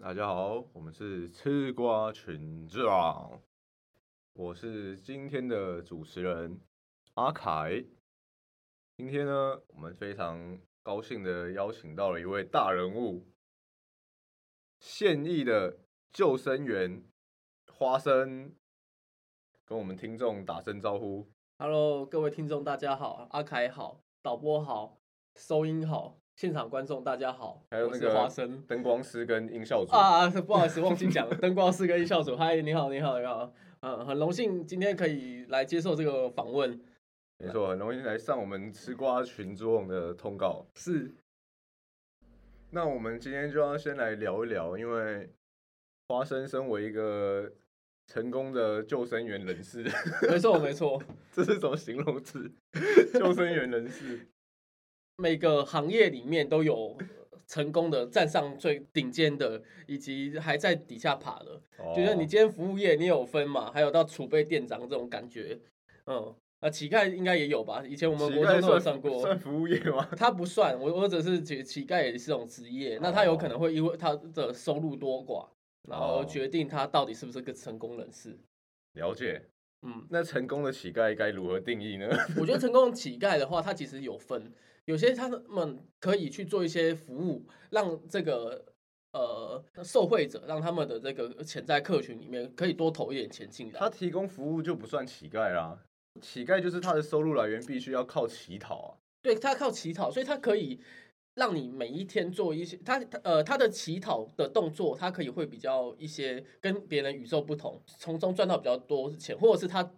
大家好，我们是吃瓜群众，我是今天的主持人阿凯。今天呢，我们非常高兴的邀请到了一位大人物，现役的救生员花生，跟我们听众打声招呼。Hello，各位听众，大家好，阿凯好，导播好，收音好，现场观众大家好，还有那个花生。灯光师跟音效组。啊，不好意思，忘记讲了，灯光师跟音效组，嗨，你好，你好，你好，嗯，很荣幸今天可以来接受这个访问，没错，很荣幸来上我们吃瓜群众的通告。是。那我们今天就要先来聊一聊，因为花生身为一个成功的救生员人士，没错没错，这是什么形容词？救生员人士，每个行业里面都有成功的站上最顶尖的，以及还在底下爬的，就是你哦今天服务业你有分嘛，还有到储备店长这种感觉，嗯，那乞丐应该也有吧？以前我们乞国中都有上过，算服务业吗？他不算，我我只是觉得乞丐也是一种职业，那他有可能会因为他的收入多寡，然后哦决定他到底是不是个成功人士。了解。嗯，那成功的乞丐该如何定义呢？我觉得成功的乞丐的话，他其实有分，有些他们可以去做一些服务，让这个呃受惠者，让他们的这个潜在客群里面可以多投一点钱进来。他提供服务就不算乞丐啦，乞丐就是他的收入来源必须要靠乞讨啊。对他靠乞讨，所以他可以让你每一天做一些他他呃他的乞讨的动作，他可以会比较一些跟别人与众不同，从中赚到比较多钱，或者是他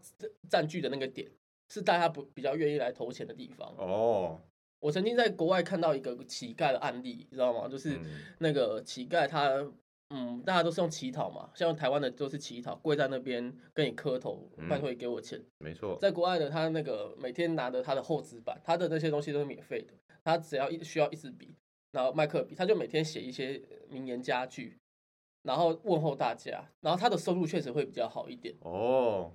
占据的那个点是大家不比较愿意来投钱的地方。哦，我曾经在国外看到一个乞丐的案例，你知道吗？就是嗯那个乞丐他。嗯，大家都是用乞讨嘛，像台湾的都是乞讨，跪在那边跟你磕头，拜托你给我钱。没错，在国外的他那个每天拿着他的厚纸板，他的那些东西都是免费的，他只要一需要一支笔，然后麦克笔，他就每天写一些名言佳句，然后问候大家，然后他的收入确实会比较好一点。哦，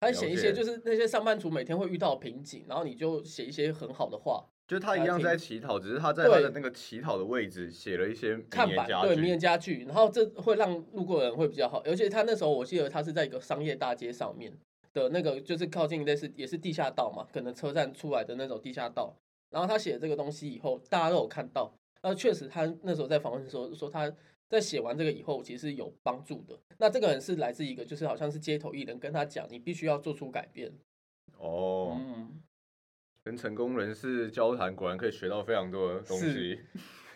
他写一些就是那些上班族每天会遇到的瓶颈，然后你就写一些很好的话，就他一样在乞讨，只是他在他的那个乞讨的位置写了一些名看板对名言佳句，然后这会让路过的人会比较好，而且他那时候我记得他是在一个商业大街上面的那个，就是靠近类似也是地下道嘛，可能车站出来的那种地下道。然后他写这个东西以后，大家都有看到，那确实他那时候在访问的时候说他在写完这个以后，其实有帮助的。那这个人是来自一个就是好像是街头艺人跟他讲，你必须要做出改变。哦。嗯，跟成功人士交谈，果然可以学到非常多的东西是。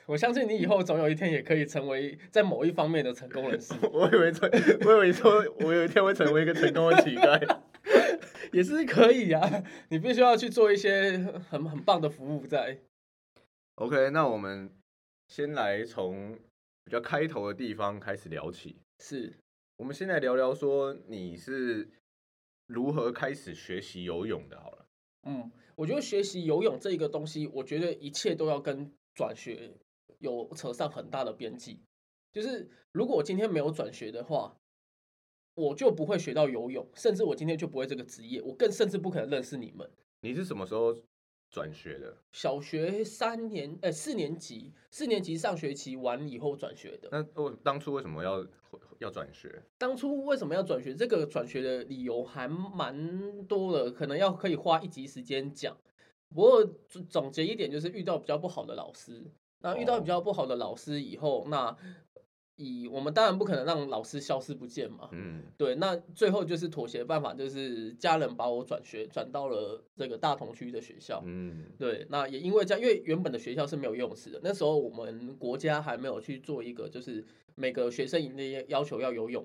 我相信你以后总有一天也可以成为在某一方面的成功人士。我以为成，我以为说，我有一天会成为一个成功的乞丐。也是可以啊，你必须要去做一些很很棒的服务在。OK，那我们先来从比较开头的地方开始聊起。是，我们先来聊聊说你是如何开始学习游泳的。好了，嗯，我觉得学习游泳这个东西，我觉得一切都要跟转学有扯上很大的边际。就是如果我今天没有转学的话，我就不会学到游泳，甚至我今天就不会这个职业，我更甚至不可能认识你们。你是什么时候转学的？小学三年，呃，四年级，四年级上学期完以后转学的。那我当初为什么要要转学？当初为什么要转学？这个转学的理由还蛮多的，可能要可以花一集时间讲。不过总总结一点，就是遇到比较不好的老师。那遇到比较不好的老师以后，那以我们当然不可能让老师消失不见嘛。嗯，对，那最后就是妥协的办法，就是家人把我转学转到了这个大同区的学校。嗯，对，那也因为这样，因为原本的学校是没有游泳池的，那时候我们国家还没有去做一个，就是每个学生营的要求要游泳，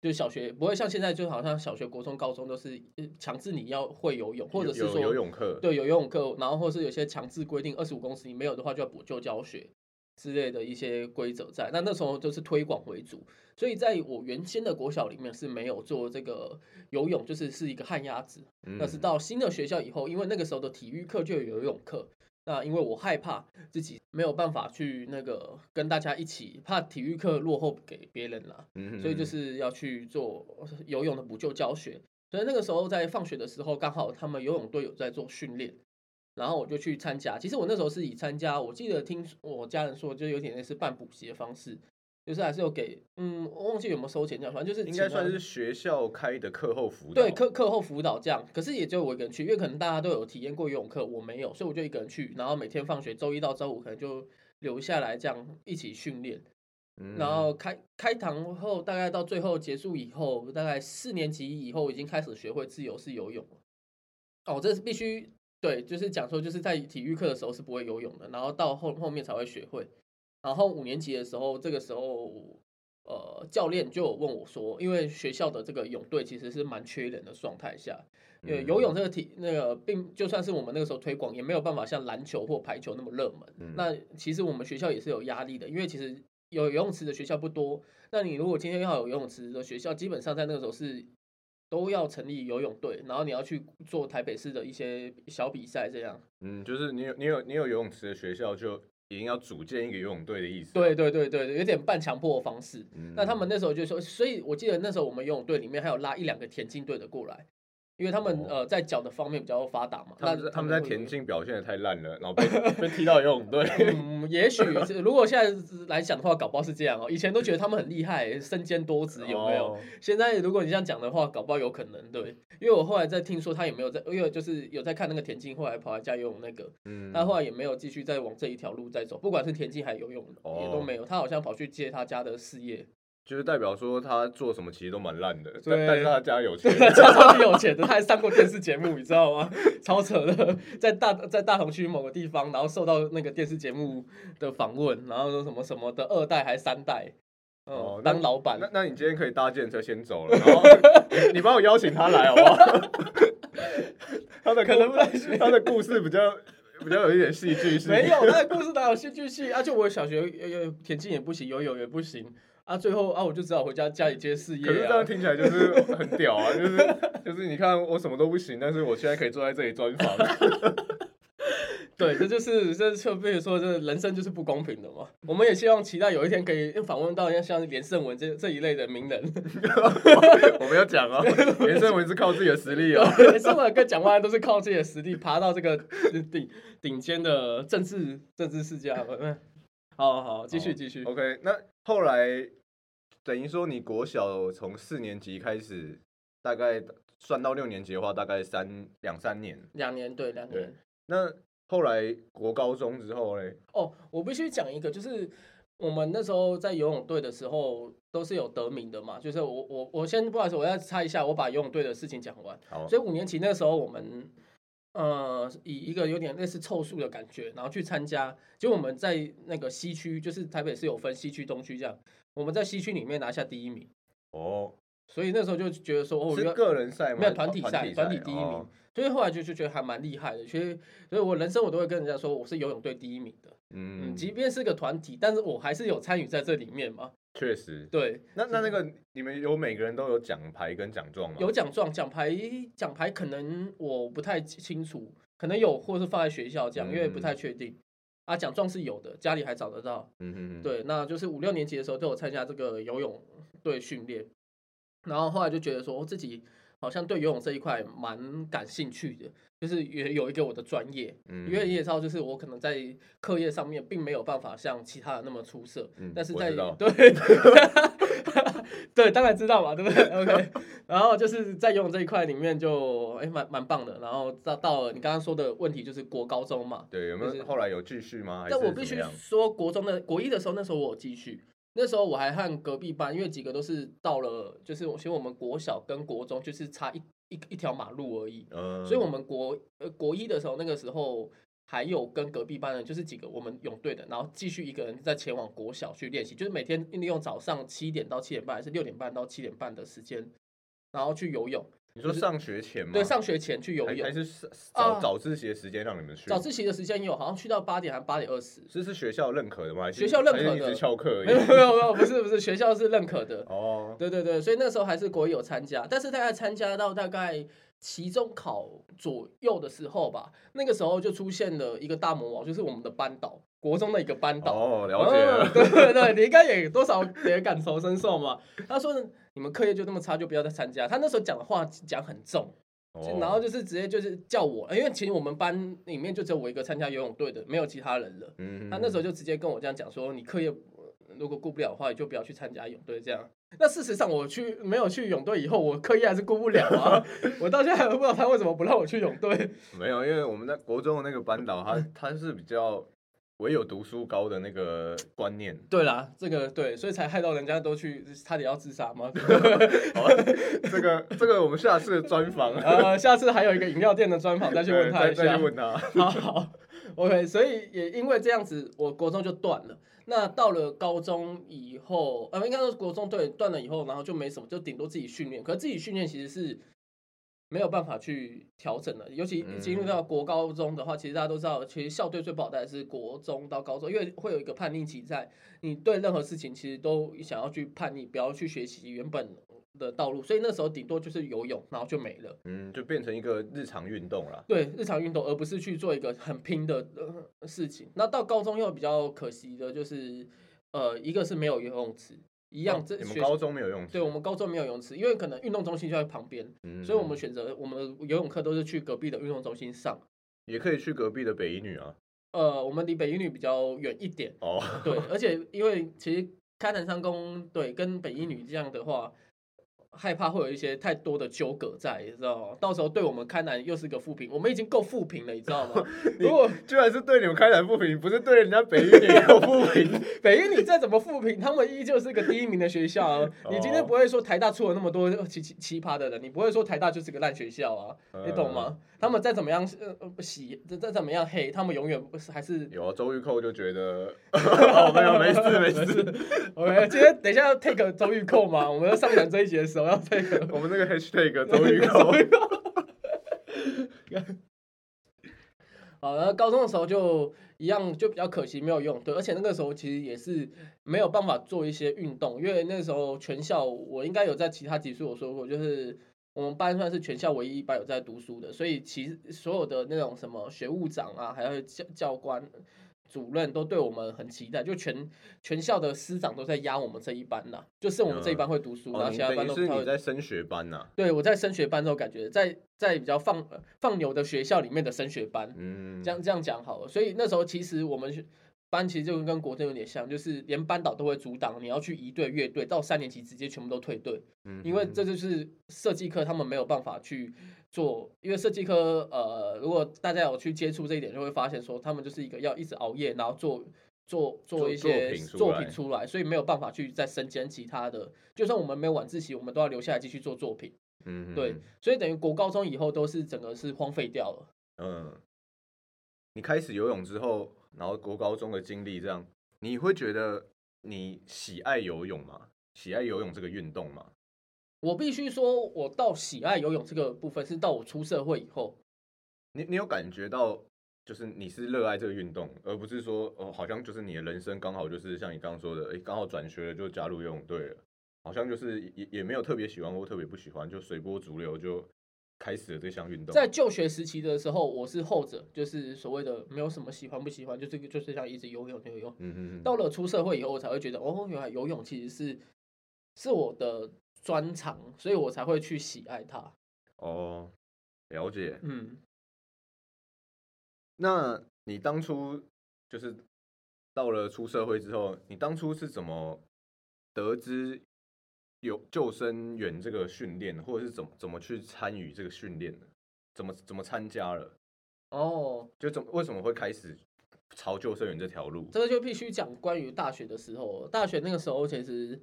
就小学不会像现在，就好像小学、国中、高中都是呃强制你要会游泳，或者是说游泳课。对有游泳课，然后或是有些强制规定二十五公尺，你没有的话就要补救教学之类的一些规则在。那那时候就是推广为主，所以在我原先的国小里面是没有做这个游泳，就是是一个旱鸭子。嗯那是到新的学校以后，因为那个时候的体育课就有游泳课。那因为我害怕自己没有办法去那个跟大家一起，怕体育课落后给别人啦，嗯所以就是要去做游泳的补救教学。所以那个时候在放学的时候，刚好他们游泳队有在做训练，然后我就去参加。其实我那时候是以参加，我记得听我家人说，就有点类似办补习的方式。就是还是有给，嗯，我忘记有没有收钱这样，反正就是应该算是学校开的课后辅导。对课课后辅导这样，可是也只有我一个人去，因为可能大家都有体验过游泳课，我没有，所以我就一个人去，然后每天放学周一到周五可能就留下来这样一起训练，嗯，然后开开堂后大概到最后结束以后，大概四年级以后已经开始学会自由式游泳了。哦，这是必须对，就是讲说就是在体育课的时候是不会游泳的，然后到后后面才会学会。然后五年级的时候，这个时候呃教练就有问我说，因为学校的这个泳队其实是蛮缺人的状态下，因为游泳这个体那个并就算是我们那个时候推广，也没有办法像篮球或排球那么热门。嗯那其实我们学校也是有压力的，因为其实有游泳池的学校不多。那你如果今天要有游泳池的学校，基本上在那个时候是都要成立游泳队，然后你要去做台北市的一些小比赛这样。嗯，就是你有你有你有游泳池的学校，就已经要组建一个游泳队的意思。对对对对，有点半强迫的方式。嗯，那他们那时候就说，所以我记得那时候我们游泳队里面还有拉一两个田径队的过来，因为他们、哦呃在脚的方面比较发达嘛。那他们在田径表现的太烂了，然后被 被踢到游泳队。嗯，也许是如果现在来讲的话，搞不好是这样哦。以前都觉得他们很厉害，身兼多职，有没有？哦现在如果你这样讲的话，搞不好有可能对。因为我后来在听说他也没有在，因为就是有在看那个田径，后来跑来加游泳那个，嗯，他后来也没有继续再往这一条路再走，不管是田径还是游泳也都哦没有。他好像跑去接他家的事业，就是代表说他做什么其实都蛮烂的，但对但是他家有钱。家超级有钱的，他还上过电视节目，你知道吗？超扯的，在大在大同区某个地方，然后受到那个电视节目的访问，然后说什么什么的二代还三代，嗯，哦那当老板那那你今天可以搭建车先走了，然后你你帮我邀请他来好不好？他的可能他的故事比较比较有一点戏剧性。没有，他的故事哪有戏剧性？而且我小学呃呃田径也不行，游泳也不行啊，最后啊我就只好回家家里接事业可是这样啊。听起来就是很屌啊，就是就是你看我什么都不行，但是我现在可以坐在这里专访。对，这就是这就比如说，这人生就是不公平的嘛。我们也希望期待有一天可以访问到像像连胜文这这一类的名人。我没有讲哦，连胜文是靠自己的实力哦。连胜文跟蒋万安都是靠自己的实力爬到这个顶顶尖的政治政治世家。嗯，好好，继续继续。OK，那后来等于说你国小从四年级开始，大概算到六年级的话，大概三两三年。两年对两年。那后来国高中之后嘞，哦，我必须讲一个，就是我们那时候在游泳队的时候都是有得名的嘛。就是我我我先不好意思，我要猜一下，我把游泳队的事情讲完。好，所以五年级那个时候，我们呃以一个有点类似凑数的感觉，然后去参加。就我们在那个西区，就是台北是有分西区、东区这样，我们在西区里面拿下第一名。哦，所以那时候就觉得说，哦，是个人赛吗？没有团体赛，团体第一名哦。所以后来就就觉得还蛮厉害的。所以所以我人生我都会跟人家说，我是游泳队第一名的。嗯，嗯，即便是个团体，但是我还是有参与在这里面嘛。确实。对，那那那个你们有每个人都有奖牌跟奖状吗？有奖状、奖牌、奖牌可能我不太清楚，可能有，或是放在学校这样，因为不太确定。啊，奖状是有的，家里还找得到。嗯对，那就是五六年级的时候都有参加这个游泳队训练，然后后来就觉得说、哦自己好像对游泳这一块蛮感兴趣的，就是也有一个我的专业，嗯，因为你也知道，就是我可能在课业上面并没有办法像其他人那么出色，嗯但是在对 对，当然知道嘛，对不对？OK，然后就是在游泳这一块里面就哎蛮蛮棒的，然后到到了你刚刚说的问题就是国高中嘛，对，有没就是有后来有继续吗？还但我必须说，国中的国一的时候，那时候我有继续。那时候我还和隔壁班，因为几个都是到了，就是我其实我们国小跟国中就是差一一一条马路而已，嗯，所以我们国呃国一的时候，那个时候还有跟隔壁班的，就是几个我们泳队的，然后继续一个人在前往国小去练习，就是每天利用早上七点到七点半，还是六点半到七点半的时间，然后去游泳。你说上学前吗？对，上学前去游泳还还，是早早自习的时间让你们去？早自习的时间有，好像去到八点还八点二十。这是学校认可的吗？学校认可的翘课没有。没有没有，不是不是，学校是认可的。哦，对对对，所以那时候还是国一有参加，但是大概参加到大概期中考左右的时候吧，那个时候就出现了一个大魔王，就是我们的班导，国中的一个班导。哦，了解了。嗯对对对，你应该也多少也感同身受嘛。他说你们课业就那么差，就不要再参加。他那时候讲的话讲很重，然后就是直接就是叫我，因为其实我们班里面就只有我一个参加游泳队的，没有其他人了。嗯他那时候就直接跟我这样讲说，你课业如果顾不了的话，也就不要去参加泳队这样。那事实上，我去没有去泳队以后，我刻意还是顾不了啊。我到现在还不知道他为什么不让我去泳队。没有，因为我们在国中的那个班导，他他是比较唯有读书高的那个观念。对啦，这个对，所以才害到人家都去差点要自杀吗？好，这个这个我们下次专访，呃，下次还有一个饮料店的专访再去问他一下。再去问他。好好，OK。所以也因为这样子，我国中就断了。那到了高中以后，呃，应该说国中对断了以后，然后就没什么，就顶多自己训练。可是自己训练其实是没有办法去调整的，尤其进入到国高中的话，其实大家都知道，其实校队最不好带的是国中到高中，因为会有一个叛逆期在，你对任何事情其实都想要去叛逆，不要去学习原本。的道路，所以那时候顶多就是游泳，然后就没了。嗯，就变成一个日常运动了。对，日常运动，而不是去做一个很拼的呃事情。那到高中又比较可惜的就是，呃，一个是没有游泳池，一样。这你们高中没有游泳池？对，我们高中没有游泳池，因为可能运动中心就在旁边，所以我们选择我们的游泳课都是去隔壁的运动中心上。也可以去隔壁的北一女啊。呃，我们离北一女比较远一点。哦。对，而且因为其实开南山宫对跟北一女这样的话。害怕会有一些太多的纠葛在，你知道吗？到时候对我们开南又是个负评，我们已经够负评了，你知道吗？如果居然是对你们开南负评，不是对人家北一女有负评，北一女再怎么负评，他们依旧是个第一名的学校啊！你今天不会说台大出了那么多奇奇奇葩的人，你不会说台大就是个烂学校啊？你懂吗？他们再怎么样呃洗，再怎么样黑，他们永远不是还是 有啊。周玉蔻就觉得 哦，没有没事没事。OK，今天等一下要 take 周玉蔻嘛？我们要上讲这一节的时候要 take 我们那个 hashtag 周玉蔻。好，然后高中的时候就一样，就比较可惜没有用。对，而且那个时候其实也是没有办法做一些运动，因为那时候全校我应该有在其他集数我说过，就是。我们班算是全校唯一一班有在读书的，所以其实所有的那种什么学务长啊，还有教教官、主任都对我们很期待，就全全校的师长都在压我们这一班呐，就剩我们这一班会读书，然后其他班都。是你在升学班呐？对，我在升学班之后感觉，在在比较放放牛的学校里面的升学班，嗯，这样这样讲好了。所以那时候其实我们。班其实就跟国政有点像，就是连班导都会阻挡你要去一队乐队，到三年级直接全部都退队，嗯，因为这就是设计课他们没有办法去做，因为设计科呃，如果大家有去接触这一点，就会发现说他们就是一个要一直熬夜，然后做做做一些作品出来，所以没有办法去再身兼其他的，就算我们没有晚自习，我们都要留下来继续做作品，嗯，对，所以等于国高中以后都是整个是荒废掉了，嗯，你开始游泳之后。然后国高中的经历，这样你会觉得你喜爱游泳吗？喜爱游泳这个运动吗？我必须说，我到喜爱游泳这个部分是到我出社会以后。你你有感觉到，就是你是热爱这个运动，而不是说哦，好像就是你的人生刚好就是像你刚刚说的，哎，刚好转学了就加入游泳队了，好像就是也也没有特别喜欢或特别不喜欢，就随波逐流就。开始了这项运动，在就学时期的时候，我是后者，就是所谓的没有什么喜欢不喜欢，就这个就是像一直游泳游泳。嗯嗯到了出社会以后，我才会觉得哦，原来游泳其实是是我的专长，所以我才会去喜爱它。哦，了解。嗯，那你当初就是到了出社会之后，你当初是怎么得知？有救生员这个训练，或者是怎么怎么去参与这个训练的？怎么怎么参加了？哦，就怎为什么会开始朝救生员这条路？这个就必须讲关于大学的时候。大学那个时候，其实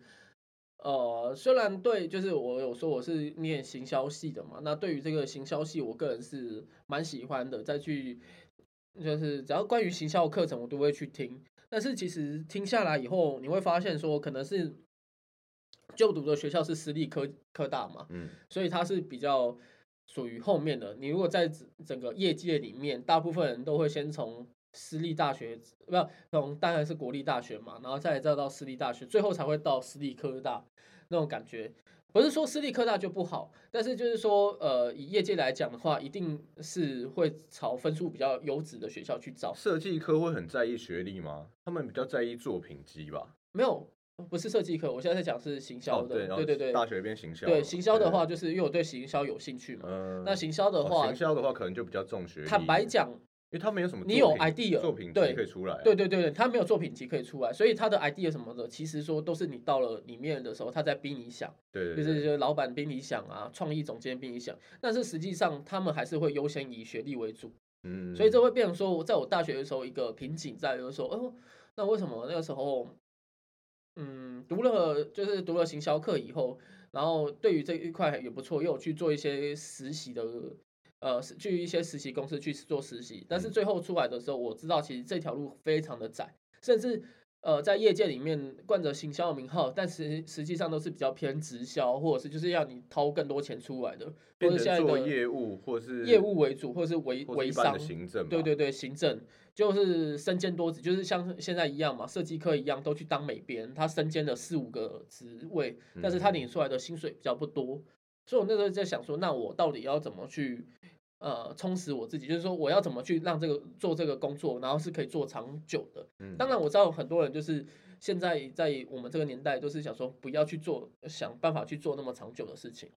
呃，虽然对，就是我有说我是念行销系的嘛，那对于这个行销系，我个人是蛮喜欢的。再去就是只要关于行销课程，我都会去听。但是其实听下来以后，你会发现说，可能是。就读的学校是私立科科大嘛，嗯，所以它是比较属于后面的。你如果在整个业界里面，大部分人都会先从私立大学，不要从当然是国立大学嘛，然后再再到私立大学，最后才会到私立科大那种感觉。不是说私立科大就不好，但是就是说，呃，以业界来讲的话，一定是会朝分数比较优质的学校去找。设计科会很在意学历吗？他们比较在意作品集吧？没有。不是设计科，我现在在讲是行销的。对对对，大学边行销。对行销的话，就是因为我对行销有兴趣嘛。那行销的话，行销的话可能就比较重学历。坦白讲，因为他没有什么你有 idea，作品集对可以出来啊，对对对，他没有作品集可以出来，所以他的 idea 什么的，其实说都是你到了里面的时候，他在逼你想，对对对，就是就老板逼你想啊，创意总监逼你想，但是实际上他们还是会优先以学历为主，嗯，所以这会变成说，我在我大学的时候一个瓶颈在，就是说，哦，那为什么那个时候，嗯，读了就是读了行销课以后，然后对于这一块也不错，又有去做一些实习的，呃，去一些实习公司去做实习，但是嗯。最后出来的时候，我知道其实这条路非常的窄，甚至。呃，在业界里面冠着行销的名号，但实实际上都是比较偏直销，或者是就是要你掏更多钱出来的，或变者现在的业务或是业务为主，或者是微微商对对对，行政就是身兼多职，就是像现在一样嘛，设计科一样都去当美编，他身兼了四五个职位，但是他嗯。领出来的薪水比较不多，所以我那时候在想说，那我到底要怎么去呃充实我自己？就是说我要怎么去让这个做这个工作，然后是可以做长久的。嗯当然我知道很多人就是现在在我们这个年代都是想说不要去做，想办法去做那么长久的事情，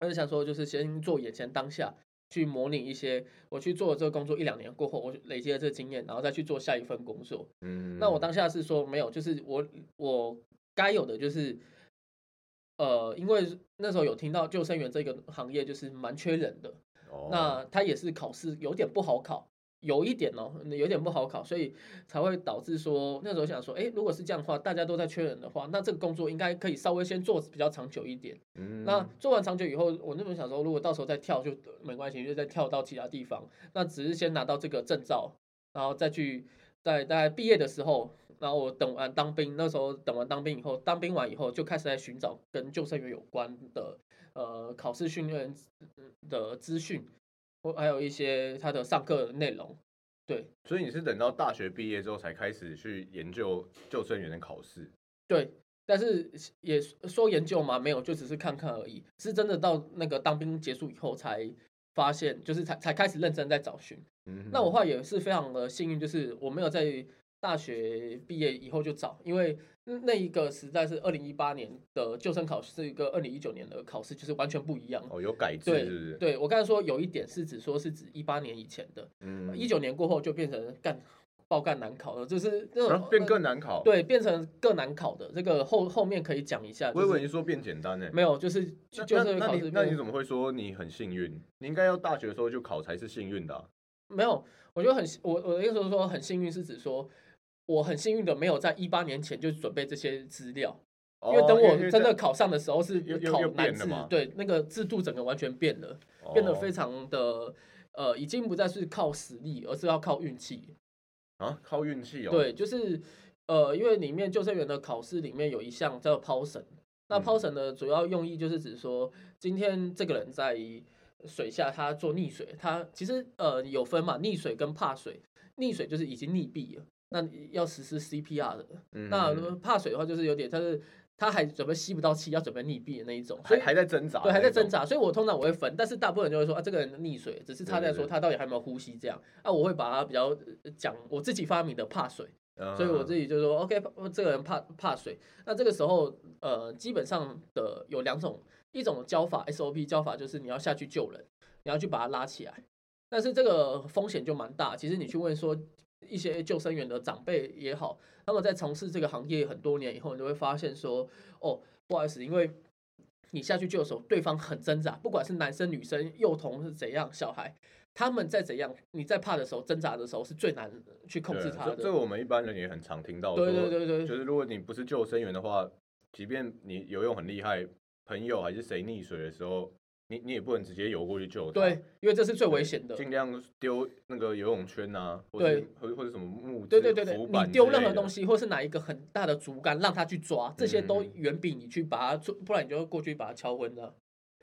而是想说就是先做眼前当下。去模拟一些，我去做了这个工作一两年过后，我累积了这个经验，然后再去做下一份工作。嗯，那我当下是说没有，就是我我该有的就是，呃，因为那时候有听到救生员这个行业就是蛮缺人的，哦那他也是考试有点不好考，有一点哦，有点不好考，所以才会导致说那时候想说，哎，如果是这样的话，大家都在缺人的话，那这个工作应该可以稍微先做比较长久一点。嗯那做完长久以后，我那时候想说，如果到时候再跳就没关系，就再跳到其他地方。那只是先拿到这个证照，然后再去在大概毕业的时候，然后我等完当兵，那时候等完当兵以后，当兵完以后就开始在寻找跟救生员有关的呃考试训练的资讯，或还有一些他的上课内容。对所以你是等到大学毕业之后才开始去研究救生员的考试，对，但是也说研究嘛，没有，就只是看看而已。是真的到那个当兵结束以后才发现，就是才才开始认真在找寻。嗯，那我话也是非常的幸运，就是我没有在大学毕业以后就找，因为那一个时代是二零一八年的救生考试，是一个二零一九年的考试，就是完全不一样。哦有改制对是不是？对，我刚才说有一点是指说是指一八年以前的，嗯，一九年过后就变成干爆干难考了，就是变更难考，，对变成更难考的。这个后后面可以讲一下，我以为你说变简单呢。没有，就是就是考试变那你怎么会说你很幸运？你应该要大学的时候就考才是幸运的啊、没有，我觉得很我我的意思是说很幸运，是指说我很幸运的没有在一八年前就准备这些资料，因为等哦我真的考上的时候是考难制变了嘛，对那个制度整个完全变了，变得哦非常的呃，已经不再是靠实力，而是要靠运气。啊靠运气哦。，对，就是呃，因为里面救生员的考试里面有一项叫抛绳，那嗯抛绳的主要用意就是指说，今天这个人在水下他做溺水，他其实呃有分嘛，溺水跟怕水，溺水就是已经溺毙了，那要实施 CPR 的，嗯那怕水的话就是有点，他是他还准备吸不到气，要准备溺毙的那一种，所以还在挣扎，对，还在挣。扎，所以我通常我会分，但是大部分人就会说啊，这个人溺水，只是他在说他到底还有没有呼吸这样。啊，我会把他比较呃讲我自己发明的怕水，嗯所以我自己己就说 OK，这个人怕怕水，那这个时候呃基本上的有两种，一种教法 SOP 教法就是你要下去救人，你要去把他拉起来，但是这个风险就蛮大，其实你去问说一些救生员的长辈也好，他们在从事这个行业很多年以后，你就会发现说哦。不好意思，因为你下去救的时候，对方很挣扎，不管是男生、女生、幼童是怎样，小孩，他们在怎样，你在怕的时候、挣扎的时候，是最难去控制他的。这这我们一般人也很常听到，对说对对对，就是如果你不是救生员的话，即便你游泳很厉害，朋友还是谁溺水的时候，你你也不能直接游过去救他，对，因为这是最危险的。尽量丢那个游泳圈啊，或对或或者什么木对对对对，你丢任何东西，或是拿一个很大的竹竿让他去抓，这些都嗯远比你去把他做，不然你就会过去把他敲昏了。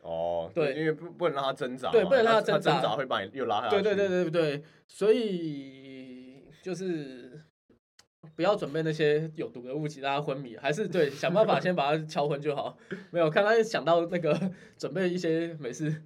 哦，对因为不不能让他挣扎，对不能让他他挣扎挣扎会把你又拉下来，对对对对对，所以就是不要准备那些有毒的物质让他昏迷，还是对想办法先把他敲昏就好。没有，看他想到那个准备一些没事。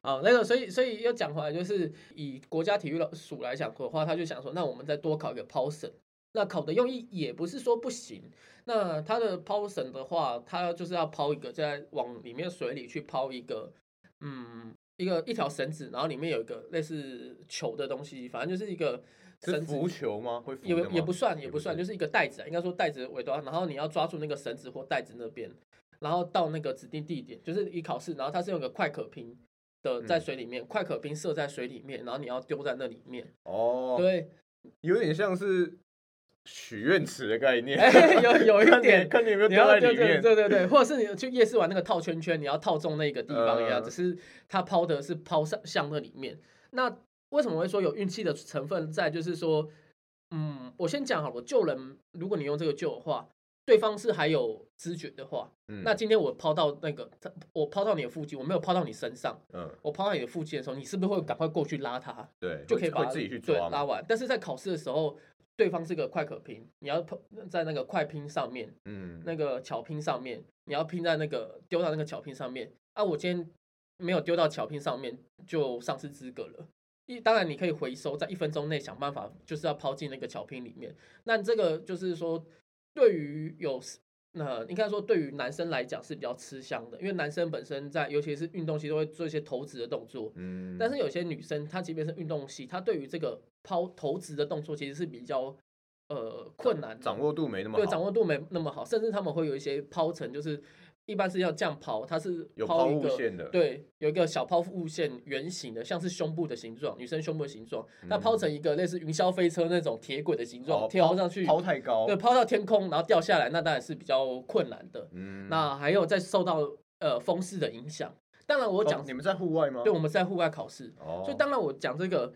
好，那个，所以，所以要讲回来，就是以国家体育署来讲的话，他就想说，那我们再多考一个抛绳。那考的用意也不是说不行，那它的抛绳的话，它就是要抛一个在往里面水里去抛一个，嗯，一个一条绳子，然后里面有一个类似球的东西，反正就是一个绳子。浮球吗？会浮也不算，也也不算，就是一个袋子啊，应该说袋子的尾端，然后你要抓住那个绳子或袋子那边，然后到那个指定地点，就是一考试，然后它是用个快可瓶的在嗯水里面，快可瓶射在水里面，然后你要丢在那里面，哦，，对，有点像是许愿池的概念，哎，有有一 点。看你有没有掉你要对对在里面。对对对，或者是你去夜市玩那个套圈圈，你要套中那个地方一样，呃只是它抛的是抛向向那里面。那为什么会说有运气的成分在？就是说，嗯，我先讲好了，救人，如果你用这个救的话，对方是还有知觉的话，嗯那今天我抛到那个，他我抛到你的附近，我没有抛到你身上，嗯，我抛到你的附近的时候，你是不是会赶快过去拉他，对，就可以把自己去。拉完？但是在考试的时候，对方是个快可拼，你要抛在那个快拼上面，嗯，那个巧拼上面，你要拼在那个丢到那个巧拼上面啊！我今天没有丢到巧拼上面，就丧失资格了。一当然你可以回收，在一分钟内想办法，就是要抛进那个巧拼里面。那这个就是说，对于有那应该说对于男生来讲是比较吃香的，因为男生本身在尤其是运动系都会做一些投掷的动作，嗯，但是有些女生她即便是运动系，她对于这个抛投掷的动作其实是比较呃困难，掌握度没那么好，对，掌握度没那么好，甚至他们会有一些抛层，就是一般是要这样抛，它是有抛物线的，对，有一个小抛物线，圆形的，像是胸部的形状，女生胸部的形状，那抛成一个类似云霄飞车那种铁轨的形状，哦，抛跳上去，抛太高，对，抛到天空，然后掉下来，那当然是比较困难的。嗯，那还有再受到呃风势的影响，当然我我讲，你们在户外吗？对，我们在户外考试，哦，所以当然我讲这个，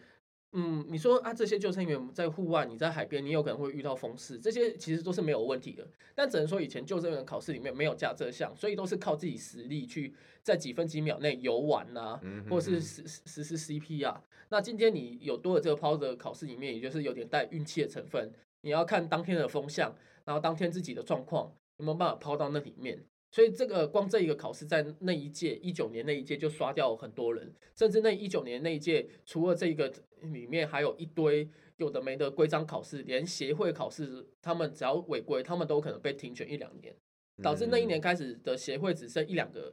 嗯，你说啊，这些救生员在户外，你在海边，你有可能会遇到风势，这些其实都是没有问题的。但只能说以前救生员考试里面没有加这项，所以都是靠自己实力去在几分几秒内游玩呐、或者是实实施 CP 啊。那今天你有多了这个抛的考试里面，也就是有点带运气的成分，你要看当天的风向，然后当天自己的状况有没有办法抛到那里面。所以这个光这一个考试，在那一届一九年那一届就刷掉很多人，甚至那一九年那一届，除了这一个里面还有一堆有的没的规章考试，连协会考试，他们只要违规，他们都可能被停权一两年，导致那一年开始的协会只剩一两个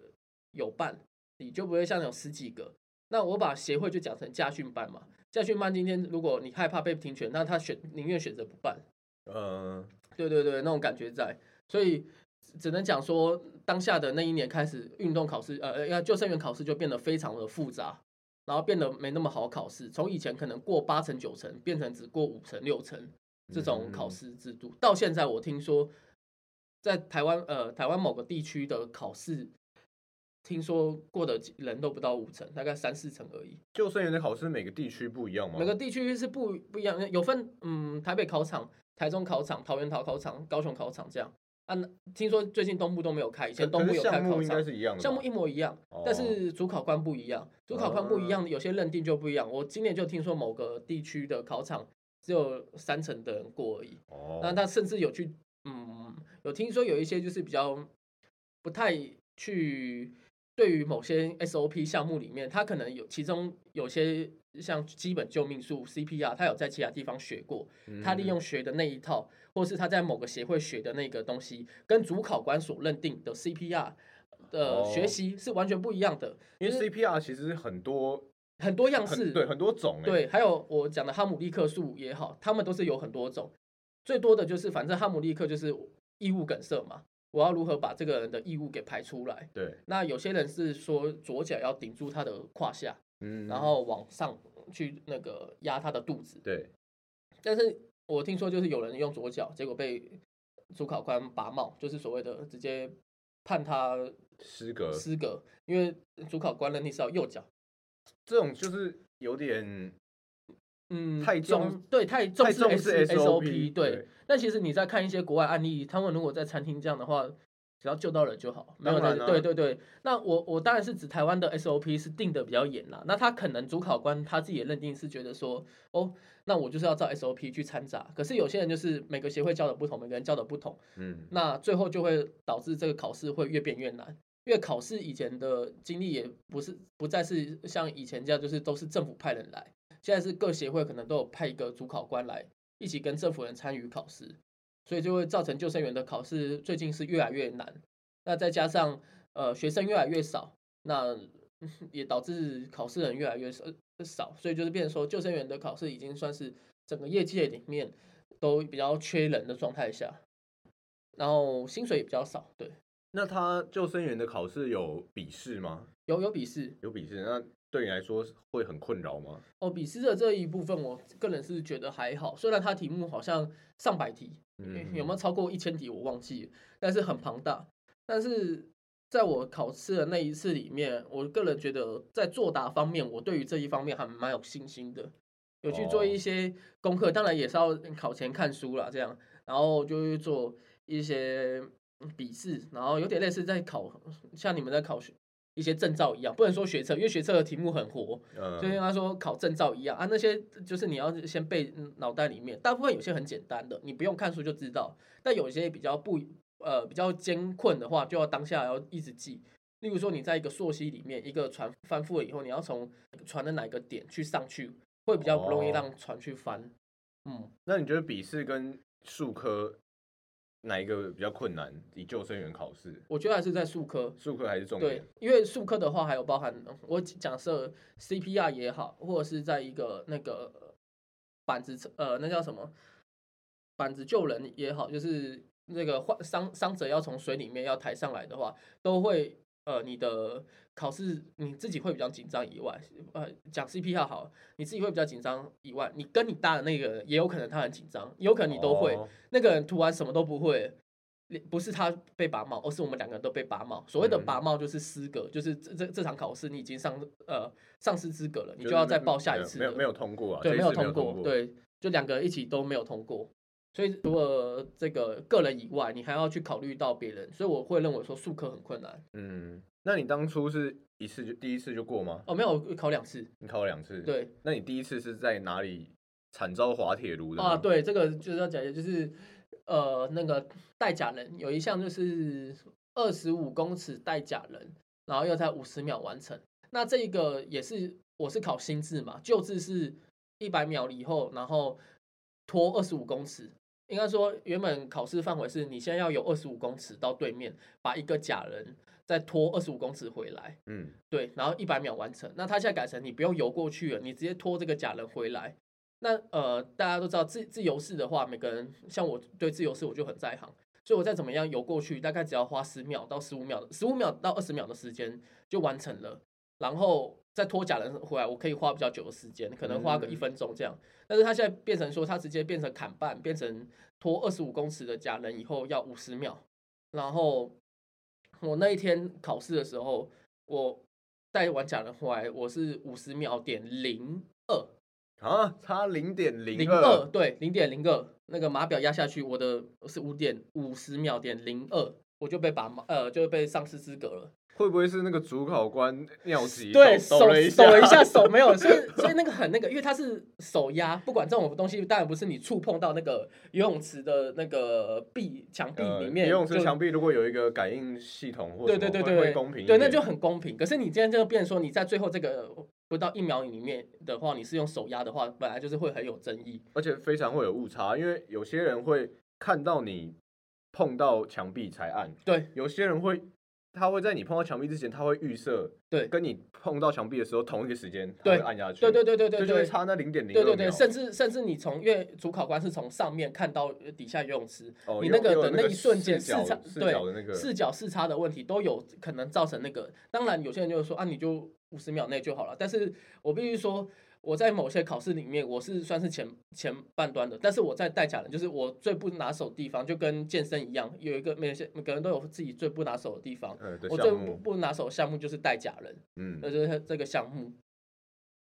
有办，你就不会像有十几个。那我把协会就讲成家训班嘛，家训班今天如果你害怕被停权，那他选宁愿选择不办。嗯，对对对，那种感觉在，所以只能讲说，当下的那一年开始，运动考试，呃，要救生员考试就变得非常的复杂，然后变得没那么好考试。从以前可能过八成九成，变成只过五成六成这种考嗯试制度。到现在，我听说在台湾，呃，台湾某个地区的考试，听说过的人都不到五成，大概三四成而已。救生员的考试每个地区不一样吗？每个地区是不不一样，有分嗯台北考场、台中考场、桃园桃考场、高雄考场这样。啊，那听说最近东部都没有开，以，前东部有可是项目应该开考场，是一样的，项目一模一样，哦但是主考官不一样，主考官不一样，有些认定就不一样。我今年就听说某个地区的考场只有三成的人过而已，哦，那他甚至有去嗯有听说有一些就是比较不太去对于某些 SOP 项目里面，他可能有其中有些像基本救命术 CPR，他有在其他地方学过，他利嗯用学的那一套，或是他在某个协会学的那个东西，跟主考官所认定的 CPR 的学哦。习是完全不一样的，因为 CPR 其实很多很多样式，对很多种哎，对，还有我讲的哈姆立克术也好，他们都是有很多种，最多的就是反正哈姆立克就是异物梗塞嘛，我要如何把这个人的异物给排出来？对，那有些人是说左脚要顶住他的胯下，嗯，然后往上去那个压他的肚子，对，但是我听说就是有人用左脚，结果被主考官拔帽，就是所谓的直接判他失格失格，因为主考官认定是要右脚。这种就是有点嗯，太重重对太重视 SOP 对对，但其实你在看一些国外案例，他们如果在餐厅这样的话，只要救到人就好，没有在啊对对对。那我我当然是指台湾的 SOP 是定的比较严啦，那他可能主考官他自己也认定是觉得说，哦，那我就是要照 SOP 去掺杂。可是有些人就是每个协会教的不同，每个人教的不同，嗯，那最后就会导致这个考试会越变越难。因为考试以前的经历也不是不再是像以前这样，就是都是政府派人来，现在是各协会可能都有派一个主考官来一起跟政府人参与考试，所以就会造成救生员的考试最近是越来越难。那再加上呃学生越来越少，那 也导致考试人越来越少少，所以就是变成说救生员的考试已经算是整个业界里面都比较缺人的状态下，然后薪水也比较少，对，那他救生员的考试有笔试吗？有有笔试，有笔试，那对你来说会很困扰吗？哦，笔试的这一部分，我个人是觉得还好，虽然它题目好像上百题，嗯，有没有超过一千题我忘记了，但是很庞大。但是在我考试的那一次里面，我个人觉得在作答方面，我对于这一方面还蛮有信心的，有去做一些功课，当然也是要考前看书啦，这样，然后就去做一些笔试，然后有点类似在考，像你们在考学一些证照一样，不能说学测，因为学测的题目很活，嗯。就跟他说考证照一样啊，那些就是你要先背嗯脑袋里面，大部分有些很简单的，你不用看书就知道，但有些比较不呃比较艰困的话，就要当下要一直记。例如说你在一个溯溪里面，一个船翻覆了以后，你要从船的哪个点去上去，会比较不容易哦让船去翻。嗯，那你觉得笔试跟数科哪一个比较困难？以救生员考试，我觉得还是在数科，数科还是重对点？，因为数科的话还有包含我假设 CPR 也好，或者是在一个那个板子呃那叫什么板子救人也好，就是那个患伤伤者要从水里面要抬上来的话，都会呃你的考试你自己会比较紧张以外，呃讲 CPR 好，你自己会比较紧张以外，你跟你搭的那个人也有可能他很紧张，有可能你都会，哦那个人涂完什么都不会，不是他被拔帽，而是我们两个人都被拔帽。所谓的嗯拔帽就是失格，就是这这这场考试你已经上呃丧失资格了，你就就是要再报下一次没有没有通过啊，对，没有通次过，过，，对，就两个人一起都没有通过。所以除了这个个人以外，你还要去考虑到别人，所以我会认为说数科很困难。嗯，那你当初是一次就第一次就过吗？哦，没有我考两次，你考了两次，，对那你第一次是在哪里惨遭滑铁卢的啊，对，这个就是要讲，就是呃，那个带假人有一项就是二十五公尺带假人，然后要在五十秒完成。那这个也是我是考新制嘛，旧制是一百秒以后，然后拖二十五公尺。应该说，原本考试范围是你现在要有二十五公尺到对面，把一个假人再拖二十五公尺回来。嗯，对，然后一百秒完成。那他现在改成你不用游过去了，你直接拖这个假人回来。那呃，大家都知道自自由式的话，每个人像我对自由式我就很在行，所以我再怎么样游过去，大概只要花十秒到十五秒，十五秒到二十秒的时间就完成了。然后再拖假人回来，我可以花比较久的时间，可能花个一嗯分钟这样。但是他现在变成说，他直接变成砍半，变成拖二十五公尺的假人以后要五十秒。然后我那一天考试的时候，我带完假人回来，我是五十秒点零二啊，差零点零零二，对，零点零二，那个码表压下去，我的是五点五十秒点零二，我就被把呃就被丧失资格了。会不会是那个主考官尿急对，手抖抖了一下下，手没有，所以所以那个很那个，因为它是手压，不管这种东西，当然不是你触碰到那个游泳池的那个壁墙壁呃里面，游泳池墙壁如果有一个感应系统或对对对对对，会公平对，那就很公平。可是你今天就变成说，你在最后这个不到一秒里面的话，你是用手压的话，本来就是会很有争议。而且非常会有误差，因为有些人会看到你碰到墙壁才按，对有些人会他会在你碰到墙壁之前，他会预设对跟你碰到墙壁的时候同一个时间，他对会按下去，对对对对对就会对。差那零点零对对对，甚至甚至你从因为主考官是从上面看到底下游泳池，哦你那个的那一瞬间视差视对视角视差的问题都有可能造成那个。当然，有些人就会说啊，你就五十秒内就好了。但是我必须说，我在某些考试里面，我是算是前前半端的，但是我在带假人，就是我最不拿手的地方，就跟健身一样，有一个每些每个人都有自己最不拿手的地方。呃的我最不，不拿手的项目就是带假人。嗯那就是这个项目。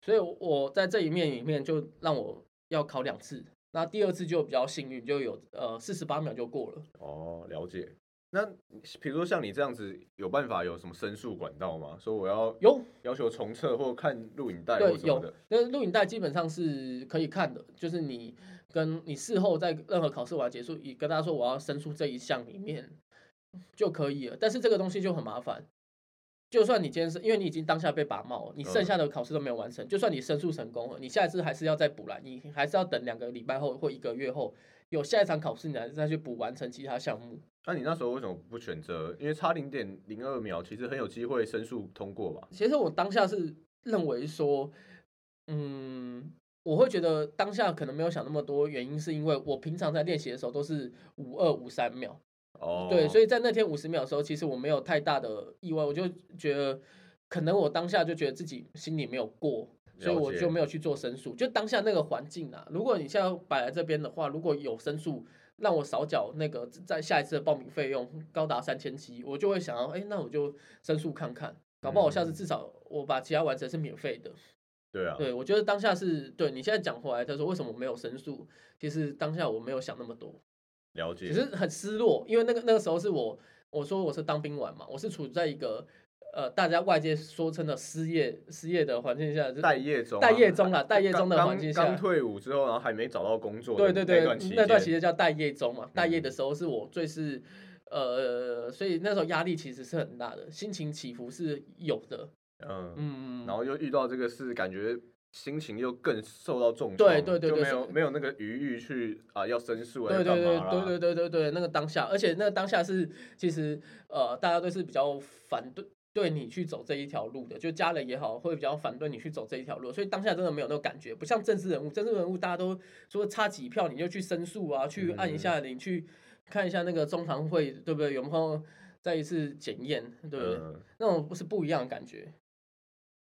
所以我在这一面里面就让我要考两次，那第二次就比较幸运，就有呃四十八秒就过了。哦，了解。那比如说像你这样子，有办法有什么申诉管道吗？说我要有要求重测或看录影带有的，，那录影带基本上是可以看的，就是你跟你事后在任何考试完结束，你跟他说我要申诉这一项里面就可以了。但是这个东西就很麻烦。就算你今天是因为你已经当下被拔帽了，你剩嗯下的考试都没有完成，就算你申诉成功了，你下一次还是要再补来，你还是要等两个礼拜后或一个月后，有下一场考试，你还是再去补完成其他项目。那你那时候为什么不选择？因为差零点零二秒，其实很有机会申诉通过吧？其实我当下是认为说，嗯，我会觉得当下可能没有想那么多，原因是因为我平常在练习的时候都是五二五三秒，哦，对，所以以在那天五十秒的时候，其实我没有太大的意外，我就觉得可能我当下就觉得自己心里没有过，所以我就没有去做申诉。就当下那个环境啊，如果你现在摆在这边的话，如果有申诉，让我少缴那个在下一次的报名费用高达三千七，我就会想要，哎，那我就申诉看看，搞不好我下次嗯至少我把其他完成是免费的。对啊，对，我觉得当下是对你现在讲回来，他说为什么没有申诉？其实当下我没有想那么多，了解。只是很失落，因为那个那个时候是我我说我是当兵完嘛，我是处在一个呃大家外界说称的失业失业的环境下，就待业中啊，待业中啦，待业中的环境下刚，退伍之后，然后还没找到工作对对对那段期，那段间叫待业中嘛，待业嗯的时候是我最是呃，所以那时候压力其实是很大的，心情起伏是有的，嗯，嗯，然后又。遇到这个事，感觉心情又更受到重创，对对对就没有没有那个余裕去啊要申诉啊，对对对对对对对对，那个当下，而且那个当下是其实呃，大家都是比较反对对你去走这一条路的，就家人也好，会比较反对你去走这一条路，所以当下真的没有那种感觉，不像政治人物，政治人物大家都说差几票你就去申诉啊，去按一下铃，去看一下那个中堂会对不对，有没有再一次检验，对不对？嗯那种是不一样的感觉。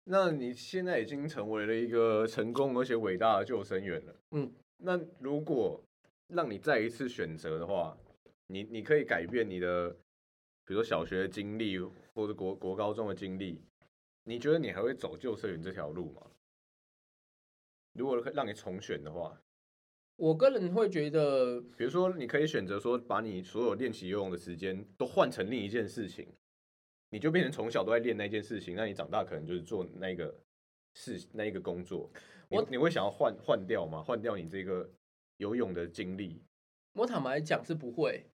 那你现在已经成为了一个成功而且伟大的救生员了。嗯，那如果让你再一次选择的话，你你可以改变你的，比如说小学的经历或者国国高中的经历，你觉得你还会走救生员这条路吗？如果让你重选的话，我个人会觉得，比如说你可以选择说，把你所有练习游泳的时间都换成另一件事情，你就变成从小都在练那件事情，那你长大可能就是做那个事那一个工作。你我你会想要换换掉吗？换掉你这个游泳的经历？我坦白讲是不会，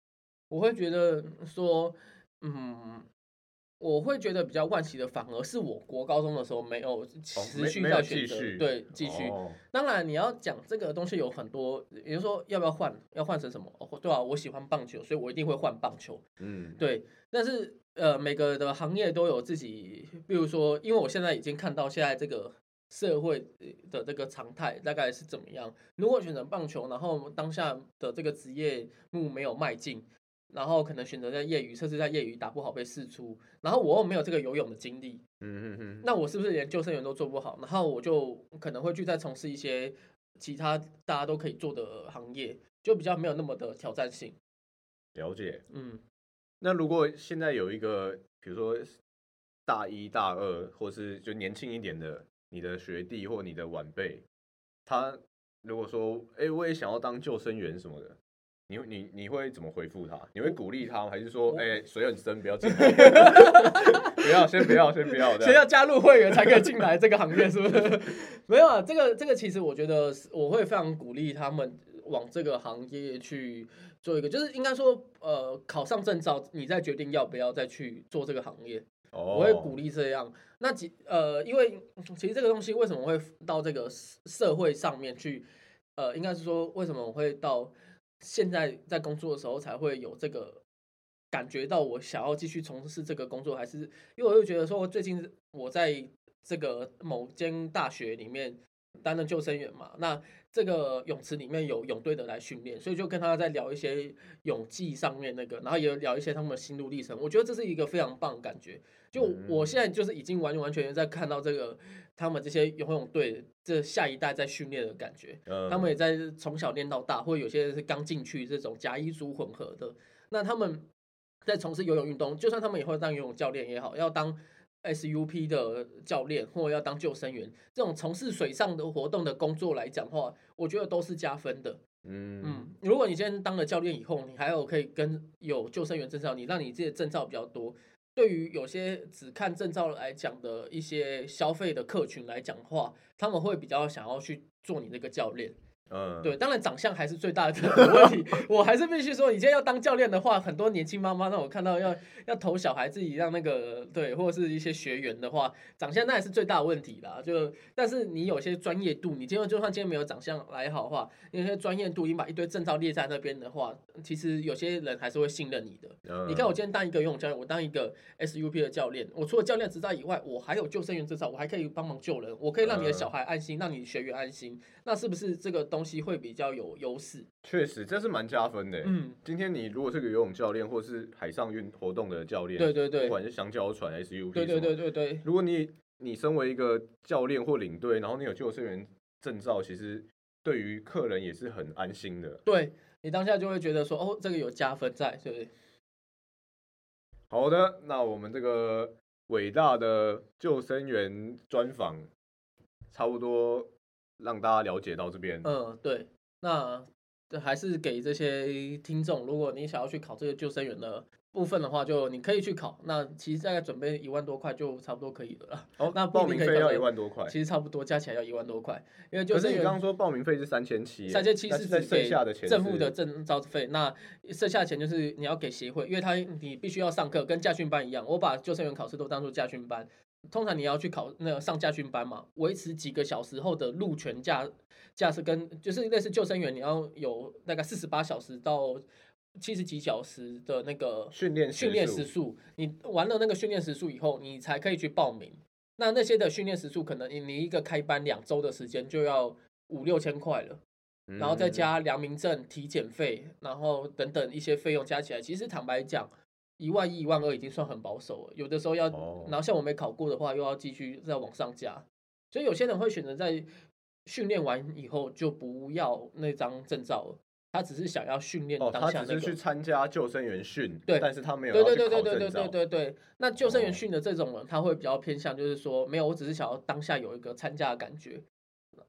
我会觉得说，嗯，我会觉得比较惋惜的，反而是我国高中的时候没有持续在选择，继续对，继续。哦当然，你要讲这个东西有很多，也就是说要不要换，要换成什么？哦对啊，我喜欢棒球，所以我一定会换棒球。嗯，对，但是呃，每个的行业都有自己，比如说，因为我现在已经看到现在这个社会的这个常态大概是怎么样。如果选择棒球，然后当下的这个职业路没有迈进，然后可能选择在业余，甚至在业余打不好被试出，然后我又没有这个游泳的经历，嗯嗯嗯，那我是不是连救生员都做不好？然后我就可能会去再从事一些其他大家都可以做的行业，就比较没有那么的挑战性。了解。嗯，那如果现在有一个，比如说大一大二，或是就年轻一点的你的学弟或你的晚辈，他如果说，哎、我也想要当救生员什么的，你你你会怎么回复他？你会鼓励他吗？还是说，我哎、水很深，不要进来，不要，先不要，先不要，这样先要加入会员才可以进来这个行业，是不是？没有啊，这个这个其实我觉得是我会非常鼓励他们往这个行业去做一个，就是应该说，呃，考上证照，你再决定要不要再去做这个行业。哦，我会鼓励这样。那其呃，因为其实这个东西为什么会到这个社社会上面去？呃，应该是说为什么我会到现在在工作的时候才会有这个感觉到我想要继续从事这个工作，还是因为我又觉得说最近我在这个某间大学里面担任救生员嘛，那这个泳池里面有泳队的来训练，所以就跟他在聊一些泳技上面那个，然后也有聊一些他们的心路历程。我觉得这是一个非常棒的感觉。就我现在就是已经完完全全在看到这个他们这些游泳队这下一代在训练的感觉。嗯他们也在从小练到大，或者有些人是刚进去这种甲乙组混合的。那他们在从事游泳运动，就算他们以后当游泳教练也好，要当 SUP 的教练，或者要当救生员，这种从事水上的活动的工作来讲的话，我觉得都是加分的。嗯嗯，如果你今天当了教练以后，你还有可以跟有救生员证照，你让你自己的证照比较多。对于有些只看证照来讲的一些消费的客群来讲的话，他们会比较想要去做你这个教练。嗯，对，当然长相还是最大的 问题。我还是必须说，你今天要当教练的话，很多年轻妈妈让我看到要要投小孩自己让那个对，或者是一些学员的话，长相那也是最大的问题啦。就但是你有些专业度，你今天就算今天没有长相来好的话，有些专业度，你把一堆证照列在那边的话，其实有些人还是会信任你的。嗯你看我今天当一个游泳教练，我当一个 SUP 的教练，我除了教练执照以外，我还有救生员执照，我还可以帮忙救人，我可以让你的小孩安心，让你的学员安心，那是不是这个东西会比较有优势？确实这是蛮加分的。嗯，今天你如果是个游泳教练，或是海上运活动的教练，对对对不管是香蕉船、SUP，对对对，对对，如果你你身为一个教练或领队，然后你有救生员证照，其实对于客人也是很安心的。对你当下就会觉得说，哦，这个有加分在，对不对？好的，那我们这个伟大的救生员专访，差不多让大家了解到这边。嗯，对，那还是给这些听众，如果你想要去考这个救生员的部分的话，就你可以去考。那其实大概准备一万多块就差不多可以了啦。哦，那报名费要一万多块，其实差不多加起来要一万多块，因为救生员可是你刚刚说报名费是三千七，三千七是在剩是只给下的钱政府的证照费，那剩下的钱就是你要给协会，因为他你必须要上课，跟驾训班一样。我把救生员考试都当做驾训班，通常你要去考那个上驾训班嘛，维持几个小时后的路权驾驾驶跟就是类似救生员，你要有大概四十八小时到七十几小时的那个训练训练时数，你完了那个训练时数以后，你才可以去报名。那那些的训练时数，可能你你一个开班两周的时间就要五六千块了。然后再嗯加良民证、体检费，然后等等一些费用加起来，其实坦白讲，一万一、一万二已经算很保守了。有的时候要，哦然后像我没考过的话，又要继续再往上加。所以有些人会选择在训练完以后就不要那张证照了，他只是想要训练哦，他当下那个。只是去参加救生员训，对但是他没有对对对对对对对对对，那救生员哦训的这种人，他会比较偏向，就是说，没有，我只是想要当下有一个参加的感觉。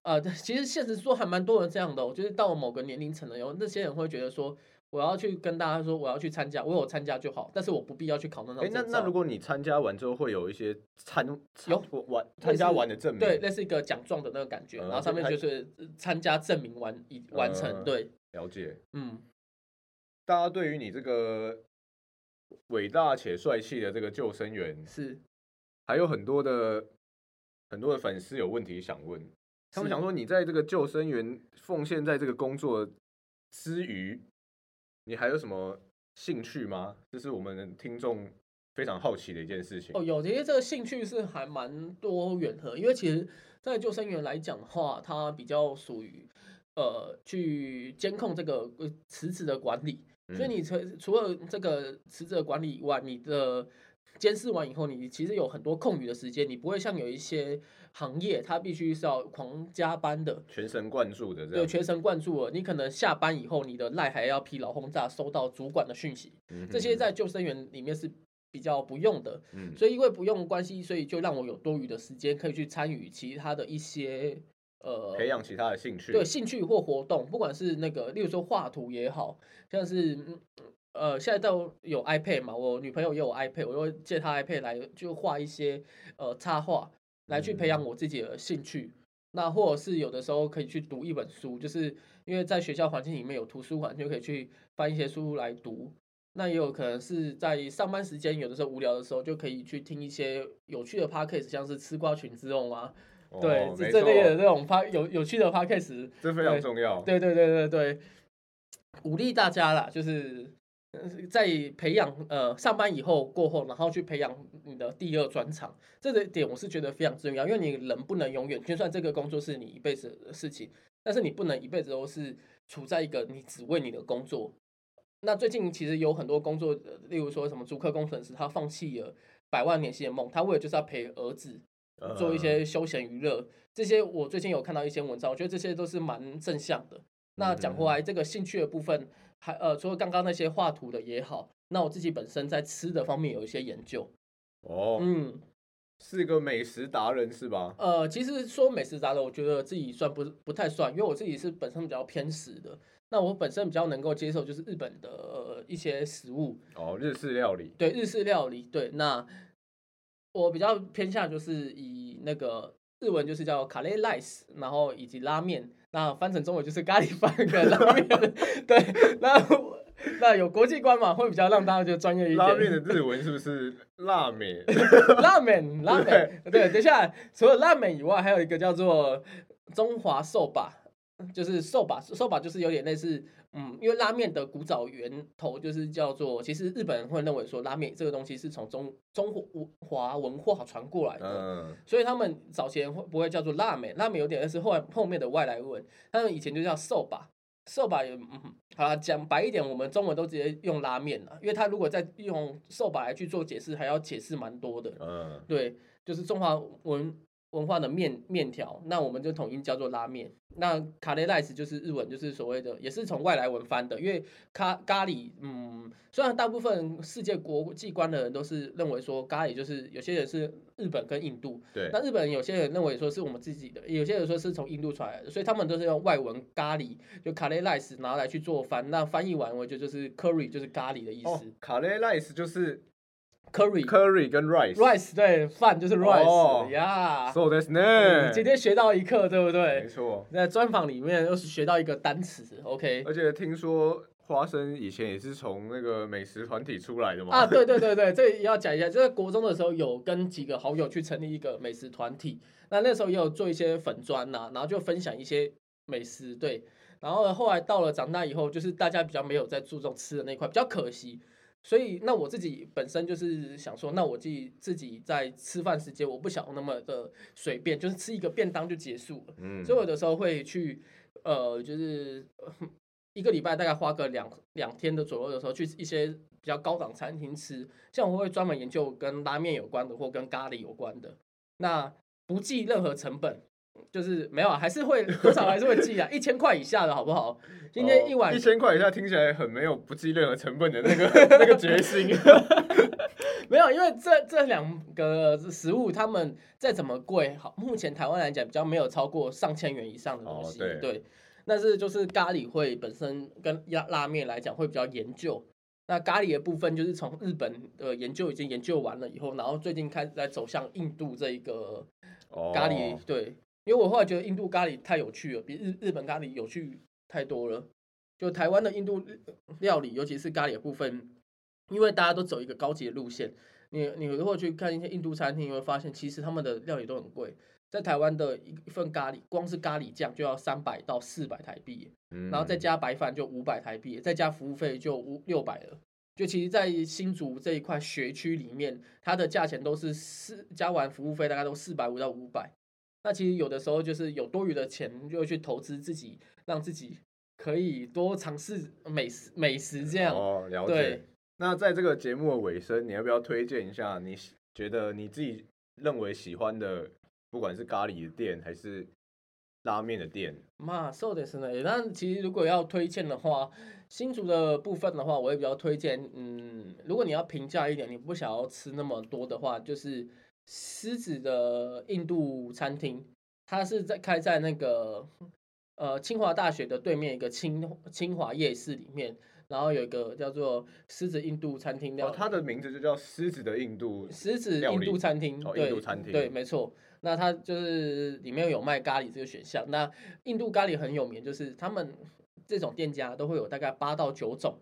呃，其实现实说还蛮多人这样的、哦，就是到某个年龄层了以后，那些人会觉得说，我要去跟大家说我要去参加，我有参加就好，但是我不必要去考那种哎，那。那如果你参加完之后，会有一些参有参完参加完的证明，对，类似一个奖状的那个感觉，嗯然后上面就是呃参加证明完已完成，嗯对，了解。嗯，大家对于你这个伟大且帅气的这个救生员，是还有很多的很多的粉丝有问题想问，他们想说，你在这个救生员奉献在这个工作之余，你还有什么兴趣吗？这是我们的听众非常好奇的一件事情。哦，有，因为这个兴趣是还蛮多元的，因为其实，在救生员来讲的话，它比较属于呃去监控这个呃池子的管理，所以嗯你除除了这个池子的管理以外，你的监视完以后，你其实有很多空余的时间，你不会像有一些行业，它必须是要狂加班的，全神贯注的这对，全神贯注了。你可能下班以后，你的赖还要疲劳轰炸，收到主管的讯息，嗯。这些在救生员里面是比较不用的。嗯。所以因为不用的关系，所以就让我有多余的时间可以去参与其他的一些呃培养其他的兴趣，对兴趣或活动，不管是那个，例如说画图也好，像是嗯呃现在都有 iPad 嘛，我女朋友也有 iPad，我就会借她 iPad 来就画一些呃插画，来去培养嗯我自己的兴趣。那或者是有的时候可以去读一本书，就是因为在学校环境里面有图书馆，就可以去翻一些书来读。那也有可能是在上班时间，有的时候无聊的时候，就可以去听一些有趣的 podcast，像是吃瓜群之用啊，哦对，没这这类的这种有有趣的 podcast，这非常重要。对对对对对，鼓励大家啦，就是呃在培养呃上班以后过后，然后去培养你的第二专长，这个点我是觉得非常重要，因为你人不能永远，就算这个工作是你一辈子的事情，但是你不能一辈子都是处在一个你只为你的工作。那最近其实有很多工作，呃例如说什么租客工程师，他放弃了百万年薪的梦，他为了就是要陪儿子，做一嗯些休闲娱乐，这些我最近有看到一些文章，我觉得这些都是蛮正向的。那讲回来，这个兴趣的部分，还呃，除了刚刚那些画图的也好，那我自己本身在吃的方面有一些研究。哦，嗯，是个美食达人是吧？呃，其实说美食达人，我觉得自己算不不太算，因为我自己是本身比较偏食的。那我本身比较能够接受就是日本的、呃、一些食物，哦，日式料理。对日式料理，对，那我比较偏向就是以那个日文就是叫卡雷 rice，然后以及拉面，那翻成中文就是咖喱饭跟拉面。对，那那有国际观嘛，会比较让大家觉得专业一点。拉面的日文是不是辣面？拉面，拉面。对，等下除了拉面以外，还有一个叫做中华寿把，就是寿把，寿把就是有点类似。嗯，因为拉面的古早源头就是叫做，其实日本人会认为说拉面这个东西是从中中华文化传过来的，嗯，所以他们早前会不会叫做拉面？拉面有点是后来后面的外来文，他们以前就叫寿把，寿把也嗯，好了，讲白一点，我们中文都直接用拉面了，因为他如果再用寿把来去做解释，还要解释蛮多的，嗯，对，就是中华文。文化的面面条，那我们就统一叫做拉面。那卡雷赖斯就是日文，就是所谓的，也是从外来文翻的。因为咖咖喱，嗯，虽然大部分世界国际观的人都是认为说咖喱就是有些人是日本跟印度，对。那日本有些人认为说是我们自己的，有些人说是从印度传来的，所以他们都是用外文咖喱，就卡雷赖斯拿来去做翻。那翻译完，我觉得就是 curry 就是咖喱的意思。卡雷赖斯就是。Curry，Curry 跟 Rice，Rice 对饭就是 Rice 呀。So that's 今天学到一课，对不对？没错。在专访里面又是学到一个单词，OK。而且听说花生以前也是从那个美食团体出来的嘛。啊，对对对对，这也要讲一下。就在国中的时候，有跟几个好友去成立一个美食团体。那那时候也有做一些粉砖呐，然后就分享一些美食。对，然后后来到了长大以后，就是大家比较没有在注重吃的那块，比较可惜。所以，那我自己本身就是想说，那我自己自己在吃饭时间，我不想那么的随便，就是吃一个便当就结束了。嗯，所以有的时候会去，呃，就是一个礼拜大概花个两两天的左右的时候，去一些比较高档餐厅吃。像我会专门研究跟拉面有关的，或跟咖喱有关的，那不计任何成本。就是没有啊，还是会多少还是会记啊，一千块以下的好不好？今天一碗一千块以下听起来很没有不计任何成本的那个 那个决心。没有，因为这这两个食物，他们再怎么贵，好，目前台湾来讲比较没有超过上千元以上的东西。对，但是就是咖喱会本身跟拉拉面来讲会比较研究。那咖喱的部分就是从日本的研究已经研究完了以后，然后最近开始在走向印度这一个咖喱，对。因为我后来觉得印度咖喱太有趣了，比日日本咖喱有趣太多了。就台湾的印度料理，尤其是咖喱的部分，因为大家都走一个高级的路线。你你如果去看一些印度餐厅，你会发现其实他们的料理都很贵。在台湾的一份咖喱，光是咖喱酱就要三百到四百台币，然后再加白饭就五百台币，再加服务费就五六百了。就其实，在新竹这一块学区里面，它的价钱都是四加完服务费大概都四百五到五百。那其实有的时候就是有多余的钱，就会去投资自己，让自己可以多尝试美食美食这样。哦，了解。那在这个节目的尾声，你要不要推荐一下你觉得你自己认为喜欢的，不管是咖喱的店还是拉面的店？嘛，そうですね。那其实如果要推荐的话，新竹的部分的话，我也比较推荐。嗯，如果你要平价一点，你不想要吃那么多的话，就是。 狮子的印度餐厅，它是在开在那个呃清华大学的对面一个清清华夜市里面，然后有一个叫做狮子印度餐厅。哦，它的名字就叫狮子的印度狮子印度餐厅。哦，印度餐厅。对，没错。那它就是里面有卖咖喱这个选项。那印度咖喱很有名，就是他们这种店家都会有大概八到九种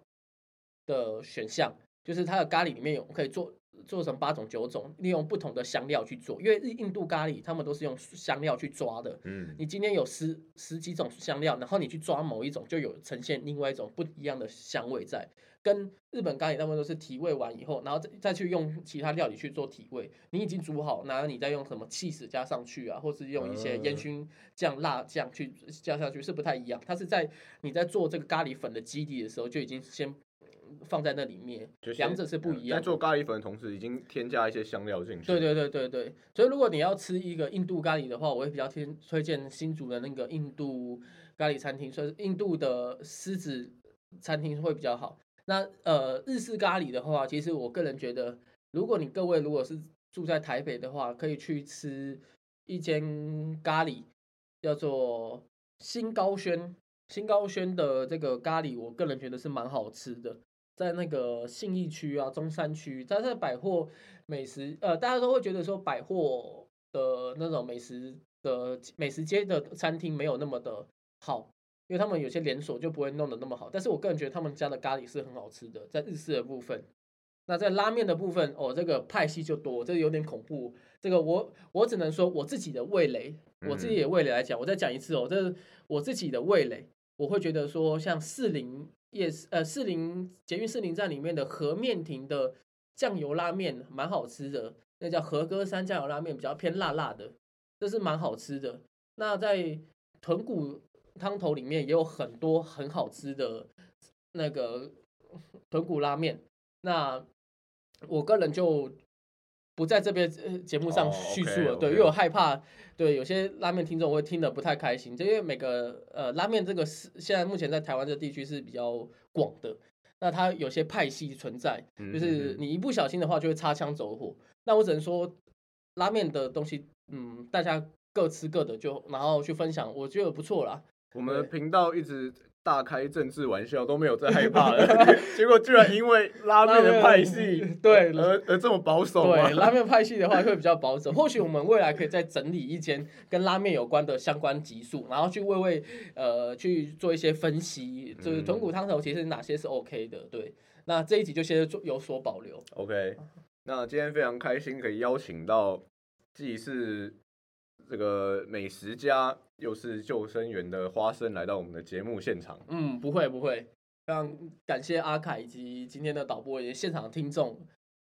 的选项，就是它的咖喱里面有可以做。做成八种九种，利用不同的香料去做，因为印度咖喱他们都是用香料去抓的。嗯，你今天有十十几种香料，然后你去抓某一种，就有呈现另外一种不一样的香味在。跟日本咖喱他们都是提味完以后，然后再再去用其他料理去做提味。你已经煮好，然后你再用什么气死加上去啊，或是用一些烟熏酱、辣酱去加上去，是不太一样。它是在你在做这个咖喱粉的基底的时候就已经先。放在那里面，两者是不一样。在做咖喱粉的同时，已经添加一些香料进去。对对对对对。所以如果你要吃一个印度咖喱的话，我会比较推推荐新竹的那个印度咖喱餐厅，所以印度的狮子餐厅会比较好。那呃，日式咖喱的话，其实我个人觉得，如果你各位如果是住在台北的话，可以去吃一间咖喱，叫做新高轩。新高轩的这个咖喱，我个人觉得是蛮好吃的。在那个信义区啊，中山区，在在百货美食，呃，大家都会觉得说百货的那种美食的美食街的餐厅没有那么的好，因为他们有些连锁就不会弄得那么好。但是我个人觉得他们家的咖喱是很好吃的，在日式的部分。那在拉面的部分，哦，这个派系就多，这个有点恐怖。这个我我只能说我自己的味蕾，我自己的味蕾来讲，我再讲一次哦，这是我自己的味蕾，我会觉得说像士林夜市，呃，士林捷运士林站里面的和面亭的酱油拉面蛮好吃的，那叫和歌山酱油拉面，比较偏辣辣的，这是蛮好吃的。那在豚骨汤头里面也有很多很好吃的那个 豚骨拉面，那我个人就不在这边呃节目上哦叙述了，对因为我害怕对有些拉面听众会听得不太开心，就因为每个呃拉面这个是现在目前在台湾这地区是比较广的，那它有些派系存在，嗯就是你一不小心的话就会擦枪走火。那我只能说，拉面的东西，嗯，大家各吃各的就，然后去分享，我觉得不错啦。我们的频道一直大开政治玩笑，都没有再害怕了，结果居然因为拉面的派系，对而而这么保守吗对，拉面派系的话会比较保守。或许我们未来可以再整理一间跟拉面有关的相关集数，然后去为为呃去做一些分析，就是嗯豚骨汤头其实哪些是 OK 的。对，那这一集就先做有所保留。OK，那今天非常开心可以邀请到既是这个美食家，又是救生员的花生来到我们的节目现场。嗯，不会不会，非常感谢阿凯以及今天的导播以及现场的听众，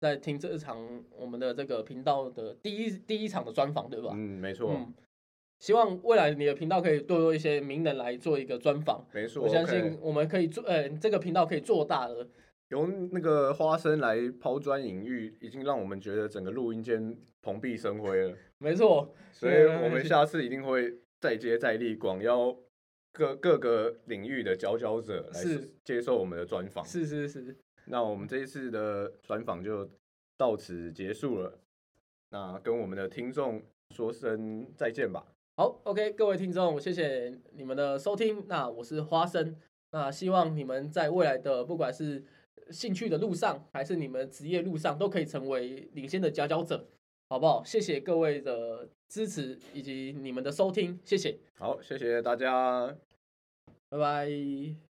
在听这场我们的这个频道的第一第一场的专访，对吧？嗯，没错，嗯，希望未来你的频道可以多多一些名人来做一个专访。没错。我相信我们可以做，呃，这个频道可以做大的。由那个花生来抛砖引玉，已经让我们觉得整个录音间蓬荜生辉了。没错，所以我们 下次一定会再接再厉，广邀各各个领域的佼佼者来是接受我们的专访。是是是，那我们这一次的专访就到此结束了。那跟我们的听众说声再见吧。好，OK，各位听众，谢谢你们的收听。那我是花生，那希望你们在未来的不管是兴趣的路上，还是你们职业路上，都可以成为领先的佼佼者，好不好？谢谢各位的支持以及你们的收听，谢谢，好，谢谢大家。拜拜。